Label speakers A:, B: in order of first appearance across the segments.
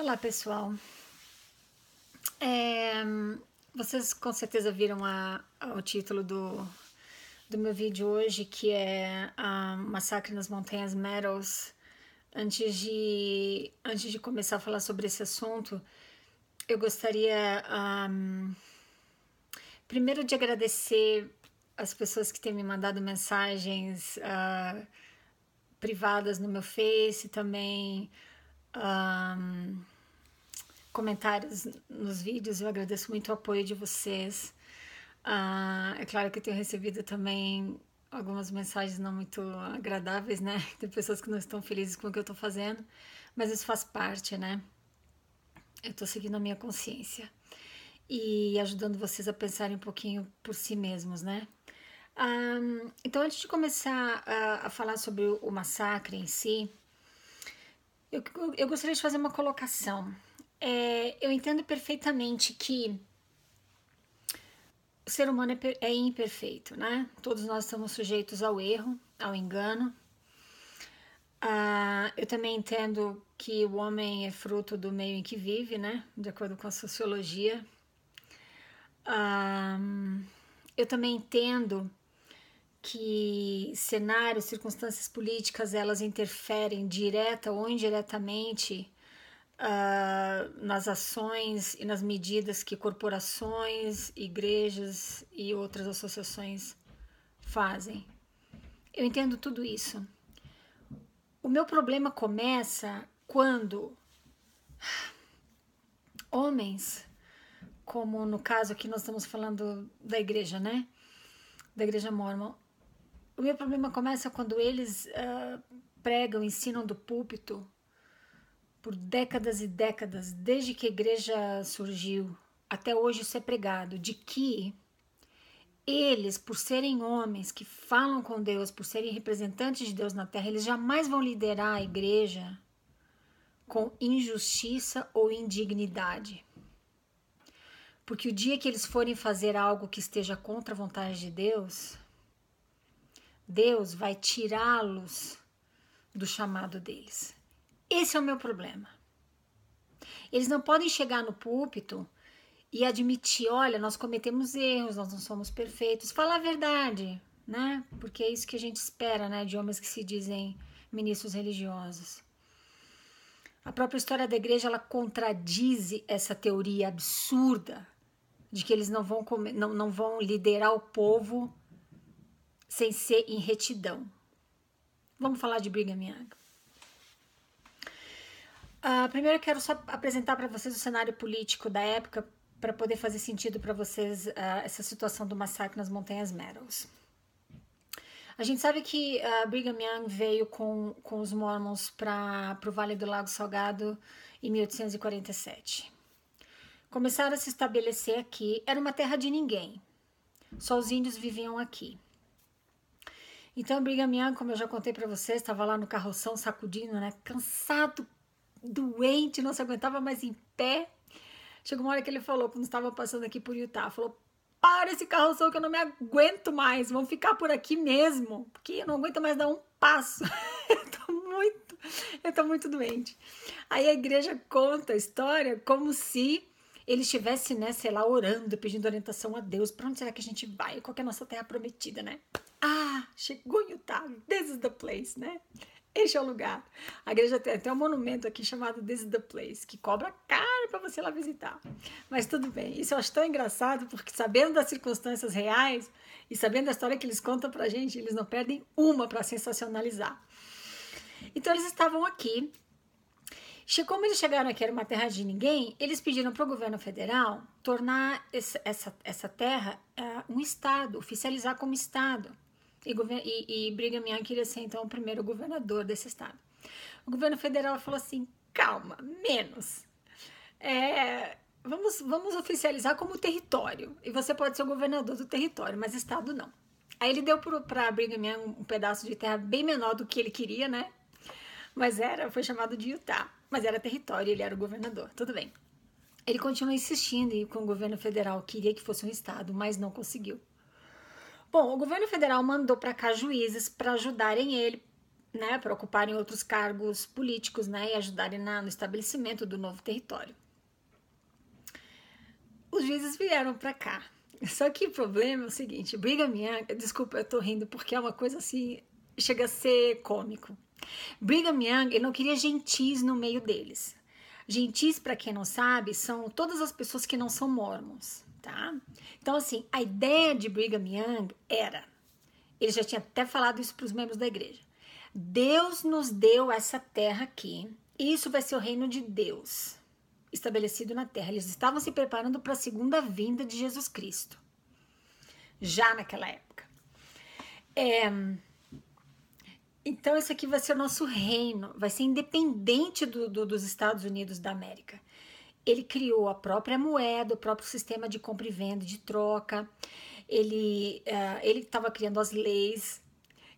A: Olá, pessoal. É, vocês com certeza viram a, a, o título do, do meu vídeo hoje, que é a Massacre nas Montanhas Meadows. Antes de, antes de começar a falar sobre esse assunto, eu gostaria um, primeiro de agradecer as pessoas que têm me mandado mensagens uh, privadas no meu Face também um, comentários nos vídeos. Eu agradeço muito o apoio de vocês. Uh, é claro que eu tenho recebido também algumas mensagens não muito agradáveis, né? De pessoas que não estão felizes com o que eu estou fazendo, mas isso faz parte, né? Eu estou seguindo a minha consciência e ajudando vocês a pensarem um pouquinho por si mesmos, né? Um, então, antes de começar a, a falar sobre o massacre em si, eu, eu gostaria de fazer uma colocação. É, eu entendo perfeitamente que o ser humano é, é, imperfeito, né? Todos nós estamos sujeitos ao erro, ao engano. Ah, eu também entendo que o homem é fruto do meio em que vive, né? De acordo com a sociologia. Ah, eu também entendo que cenários, circunstâncias políticas, elas interferem direta ou indiretamente uh, nas ações e nas medidas que corporações, igrejas e outras associações fazem. Eu entendo tudo isso. O meu problema começa quando homens, como no caso aqui nós estamos falando da igreja, né? Da igreja mormon, o meu problema começa quando eles uh, pregam, ensinam do púlpito por décadas e décadas, desde que a igreja surgiu, até hoje isso é pregado, de que eles, por serem homens que falam com Deus, por serem representantes de Deus na terra, eles jamais vão liderar a igreja com injustiça ou indignidade. Porque o dia que eles forem fazer algo que esteja contra a vontade de Deus, Deus vai tirá-los do chamado deles. Esse é o meu problema. Eles não podem chegar no púlpito e admitir, olha, nós cometemos erros, nós não somos perfeitos, falar a verdade, né? Porque é isso que a gente espera, né, de homens que se dizem ministros religiosos. A própria história da igreja ela contradiz essa teoria absurda de que eles não vão comer, não, não vão liderar o povo sem ser em retidão. Vamos falar de Brigham Young. Uh, primeiro eu quero só apresentar para vocês o cenário político da época para poder fazer sentido para vocês uh, essa situação do massacre nas Montanhas Meadows. A gente sabe que uh, Brigham Young veio com, com os Mormons para o Vale do Lago Salgado em 1847. Começaram a se estabelecer aqui, era uma terra de ninguém, só os índios viviam aqui. Então, Brigham Young, como eu já contei para vocês, estava lá no carroção sacudindo, né? Cansado, doente, não se aguentava mais em pé. Chegou uma hora que ele falou, quando estava passando aqui por Utah, falou: Para esse carroção que eu não me aguento mais, vamos ficar por aqui mesmo, porque eu não aguento mais dar um passo. eu tô muito, eu tô muito doente. Aí a igreja conta a história como se ele estivesse, né, sei lá, orando, pedindo orientação a Deus. Para onde será que a gente vai? Qual é a nossa terra prometida, né? Ah, chegou em Utah. This is the place, né? Este é o lugar. A igreja tem até um monumento aqui chamado This is the Place, que cobra caro para você lá visitar. Mas tudo bem. Isso eu acho tão engraçado, porque sabendo das circunstâncias reais e sabendo da história que eles contam pra gente, eles não perdem uma para sensacionalizar. Então eles estavam aqui. Como eles chegaram aqui, era uma terra de ninguém, eles pediram para o governo federal tornar essa, essa terra uh, um estado, oficializar como estado. E, e, e Brigham Young queria ser então o primeiro governador desse estado. O governo federal falou assim: calma, menos. É, vamos, vamos oficializar como território. E você pode ser o governador do território, mas estado não. Aí ele deu para Brigham Young um pedaço de terra bem menor do que ele queria, né? Mas era, foi chamado de Utah. Mas era território, ele era o governador. Tudo bem. Ele continuou insistindo com o governo federal, queria que fosse um estado, mas não conseguiu. Bom, o governo federal mandou para cá juízes para ajudarem ele né, para ocuparem outros cargos políticos, né, e ajudarem na, no estabelecimento do novo território. Os juízes vieram para cá. Só que o problema é o seguinte, Brigham Young, desculpa, eu tô rindo porque é uma coisa assim, chega a ser cômico. Brigham Young, ele não queria gentis no meio deles. Gentis, para quem não sabe, são todas as pessoas que não são mormons, tá? Então, assim, a ideia de Brigham Young era, ele já tinha até falado isso para os membros da igreja. Deus nos deu essa terra aqui. Isso vai ser o reino de Deus estabelecido na terra. Eles estavam se preparando para a segunda vinda de Jesus Cristo. Já naquela época. É, então, isso aqui vai ser o nosso reino, vai ser independente do, do, dos Estados Unidos da América. Ele criou a própria moeda, o próprio sistema de compra e venda, de troca. Ele uh, ele estava criando as leis.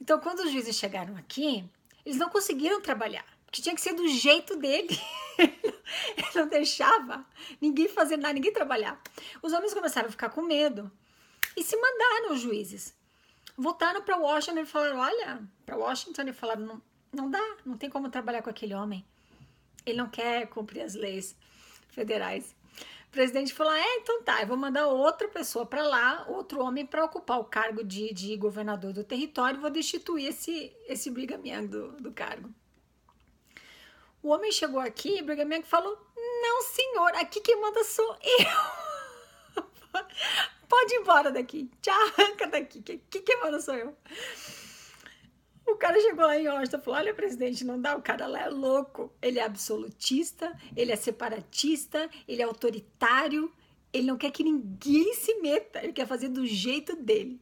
A: Então, quando os juízes chegaram aqui, eles não conseguiram trabalhar, porque tinha que ser do jeito dele. ele não deixava ninguém fazer nada, ninguém trabalhar. Os homens começaram a ficar com medo e se mandaram os juízes. Voltaram para Washington e falaram: Olha, para Washington e falaram: não, não dá, não tem como trabalhar com aquele homem. Ele não quer cumprir as leis federais. O presidente falou: É, então tá, eu vou mandar outra pessoa para lá, outro homem, para ocupar o cargo de, de governador do território, vou destituir esse, esse Brigham do, do cargo. O homem chegou aqui e Brigham Young falou: Não, senhor, aqui quem manda sou eu. Pode ir embora daqui. Te arranca daqui. Que, que quem manda sou eu. O cara chegou lá em Washington e falou: Olha, presidente, não dá. O cara lá é louco. Ele é absolutista, ele é separatista, ele é autoritário. Ele não quer que ninguém se meta. Ele quer fazer do jeito dele.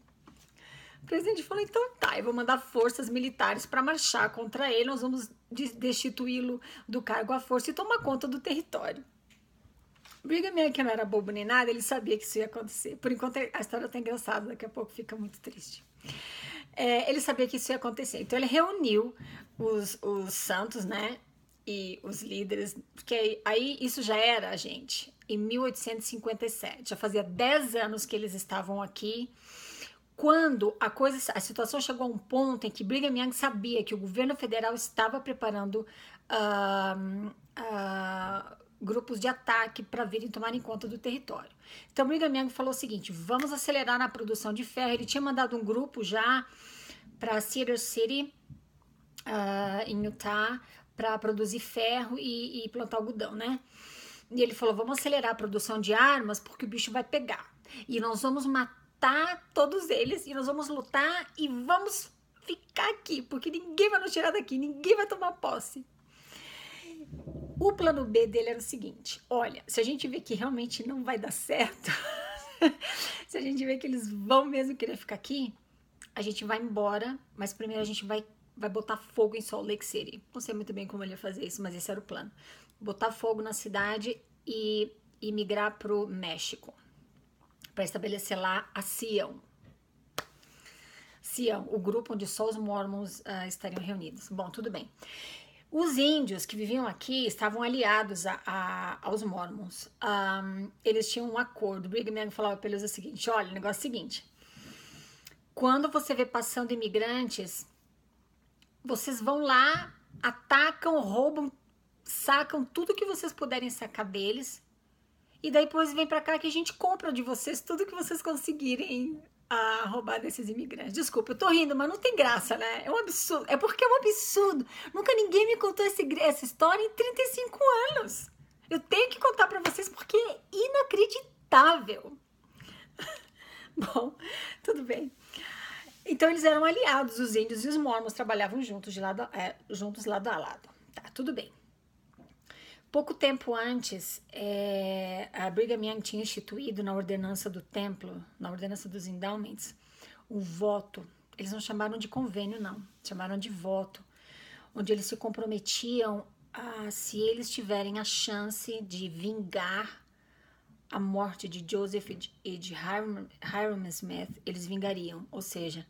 A: O presidente falou: então tá, eu vou mandar forças militares para marchar contra ele, nós vamos destituí-lo do cargo à força e tomar conta do território. Brigham Young, que não era bobo nem nada, ele sabia que isso ia acontecer. Por enquanto, a história tá engraçada, daqui a pouco fica muito triste. É, ele sabia que isso ia acontecer. Então, ele reuniu os, os santos, né? E os líderes, porque aí isso já era, gente, em 1857. Já fazia 10 anos que eles estavam aqui quando a coisa, a situação chegou a um ponto em que Brigham Young sabia que o governo federal estava preparando uh, uh, grupos de ataque para virem tomarem conta do território. Então Brigham Young falou o seguinte: vamos acelerar na produção de ferro. Ele tinha mandado um grupo já para Cedar City, uh, em Utah, para produzir ferro e, e plantar algodão, né? E ele falou: vamos acelerar a produção de armas porque o bicho vai pegar. E nós vamos matar todos eles e nós vamos lutar e vamos ficar aqui, porque ninguém vai nos tirar daqui, ninguém vai tomar posse. O plano B dele era o seguinte: olha, se a gente vê que realmente não vai dar certo, se a gente vê que eles vão mesmo querer ficar aqui, a gente vai embora, mas primeiro a gente vai, vai botar fogo em Salt Lake City. Não sei muito bem como ele ia fazer isso, mas esse era o plano: botar fogo na cidade e, e migrar pro México para estabelecer lá a Sião. Sião, o grupo onde só os mormons uh, estariam reunidos. Bom, tudo bem. Os índios que viviam aqui estavam aliados a, a, aos mormons. Um, eles tinham um acordo. Brigham Young falava para eles o seguinte: olha, o negócio é o seguinte. Quando você vê passando imigrantes, vocês vão lá, atacam, roubam, sacam tudo que vocês puderem sacar deles e daí depois vem para cá que a gente compra de vocês tudo que vocês conseguirem a roubar desses imigrantes. Desculpa, eu tô rindo, mas não tem graça, né? É um absurdo. É porque é um absurdo. Nunca ninguém me contou esse, essa história em 35 anos. Eu tenho que contar para vocês porque é inacreditável. Bom, tudo bem. Então eles eram aliados, os índios e os mormons trabalhavam juntos, de lado, é, juntos lado a lado. Tá, tudo bem. Pouco tempo antes, é, a Brigham Young tinha instituído na ordenança do templo, na ordenança dos endowments, o voto. Eles não chamaram de convênio, não, chamaram de voto, onde eles se comprometiam a, se eles tiverem a chance de vingar a morte de Joseph e de Hiram, Hiram Smith, eles vingariam. Ou seja,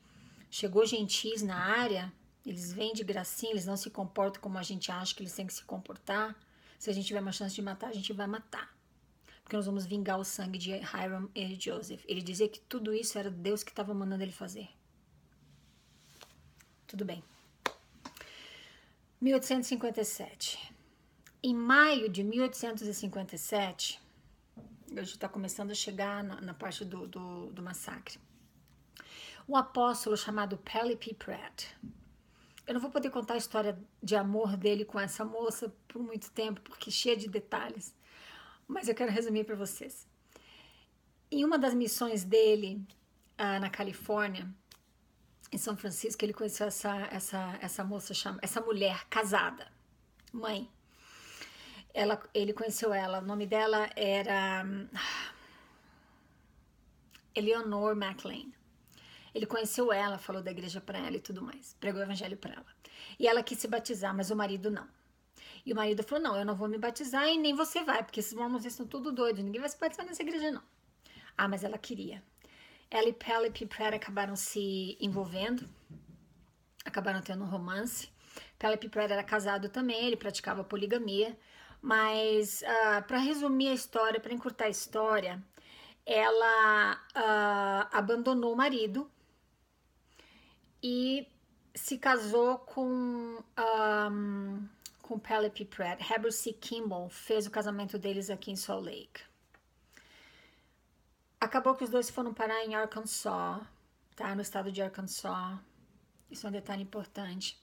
A: chegou gentis na área, eles vêm de gracinha, eles não se comportam como a gente acha que eles têm que se comportar se a gente tiver uma chance de matar, a gente vai matar. Porque nós vamos vingar o sangue de Hiram e Joseph. Ele dizia que tudo isso era Deus que estava mandando ele fazer. Tudo bem. 1857. Em maio de 1857, a gente está começando a chegar na, na parte do, do, do, massacre. Um apóstolo chamado Pelly P. Pratt. Eu não vou poder contar a história de amor dele com essa moça por muito tempo, porque cheia de detalhes, mas eu quero resumir para vocês. Em uma das missões dele uh, na Califórnia, em São Francisco, ele conheceu essa, essa, essa moça, chama, essa mulher casada, mãe. Ela, ele conheceu ela, o nome dela era Eleanor McLean. Ele conheceu ela, falou da igreja para ela e tudo mais, pregou o evangelho para ela. E ela quis se batizar, mas o marido não. E o marido falou: Não, eu não vou me batizar e nem você vai, porque esses mormons estão tudo doidos, ninguém vai se batizar nessa igreja, não. Ah, mas ela queria. Ela e Pelle Piprera acabaram se envolvendo, acabaram tendo um romance. Pelle Piprera era casado também, ele praticava poligamia. Mas, uh, ah, para resumir a história, para encurtar a história, ela uh, abandonou o marido e se casou com um, com Penelope Pratt. Heber C. Kimball fez o casamento deles aqui em Salt Lake. Acabou que os dois foram parar em Arkansas, tá? No estado de Arkansas. Isso é um detalhe importante.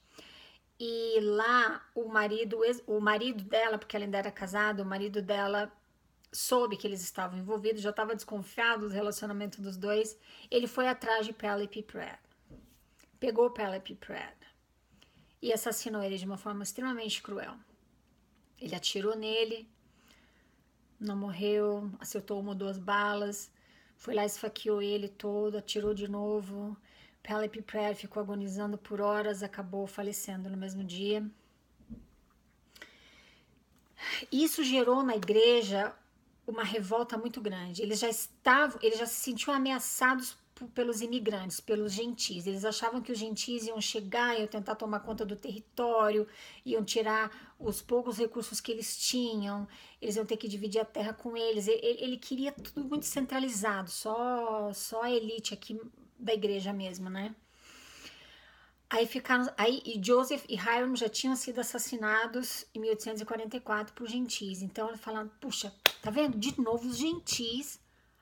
A: E lá o marido, o marido dela, porque ela ainda era casada, o marido dela soube que eles estavam envolvidos, já estava desconfiado do relacionamento dos dois. Ele foi atrás de Penelope Pratt. Pegou Penelope Pratt e assassinou ele de uma forma extremamente cruel. Ele atirou nele, não morreu, acertou uma ou duas balas, foi lá, esfaqueou ele todo, atirou de novo. Penelope Pratt ficou agonizando por horas, acabou falecendo no mesmo dia. Isso gerou na igreja uma revolta muito grande. Eles já estavam, eles já se sentiam ameaçados pelos imigrantes, pelos gentis. Eles achavam que os gentis iam chegar, iam tentar tomar conta do território, iam tirar os poucos recursos que eles tinham, eles iam ter que dividir a terra com eles. Ele, ele queria tudo muito centralizado, só, só a elite aqui da igreja mesmo, né? Aí ficaram, aí e Joseph e Hiram já tinham sido assassinados em 1844 por gentis. Então ele falando, puxa, tá vendo? De novo os gentis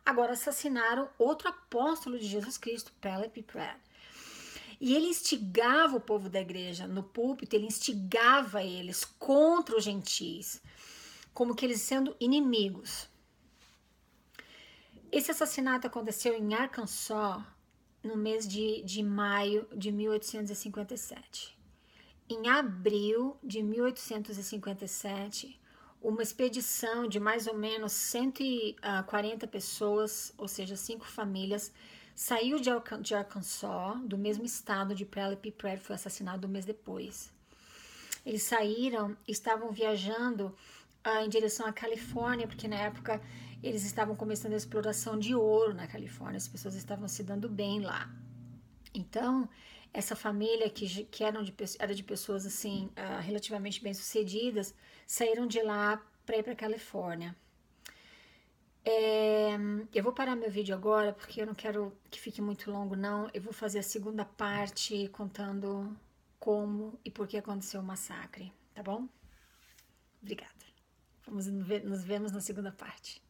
A: agora assassinaram outro apóstolo de Jesus Cristo, Penelope Pratt. E ele instigava o povo da igreja no púlpito, ele instigava eles contra os gentis, como que eles sendo inimigos. Esse assassinato aconteceu em Arkansas no mês de, de maio de 1857. Em abril de 1857, uma expedição de mais ou menos 140 pessoas, ou seja, cinco famílias, saiu de, Arkansas, do mesmo estado de Penelope Pratt, foi assassinado um mês depois. Eles saíram, estavam viajando uh, em direção à Califórnia, porque na época eles estavam começando a exploração de ouro na Califórnia, as pessoas estavam se dando bem lá. Então, essa família que, que eram de, era de pessoas assim uh, relativamente bem sucedidas saíram de lá para ir para Califórnia. É, eu vou parar meu vídeo agora porque eu não quero que fique muito longo não. Eu vou fazer a segunda parte contando como e por que aconteceu o massacre, tá bom? Obrigada. Vamos nos vemos na segunda parte.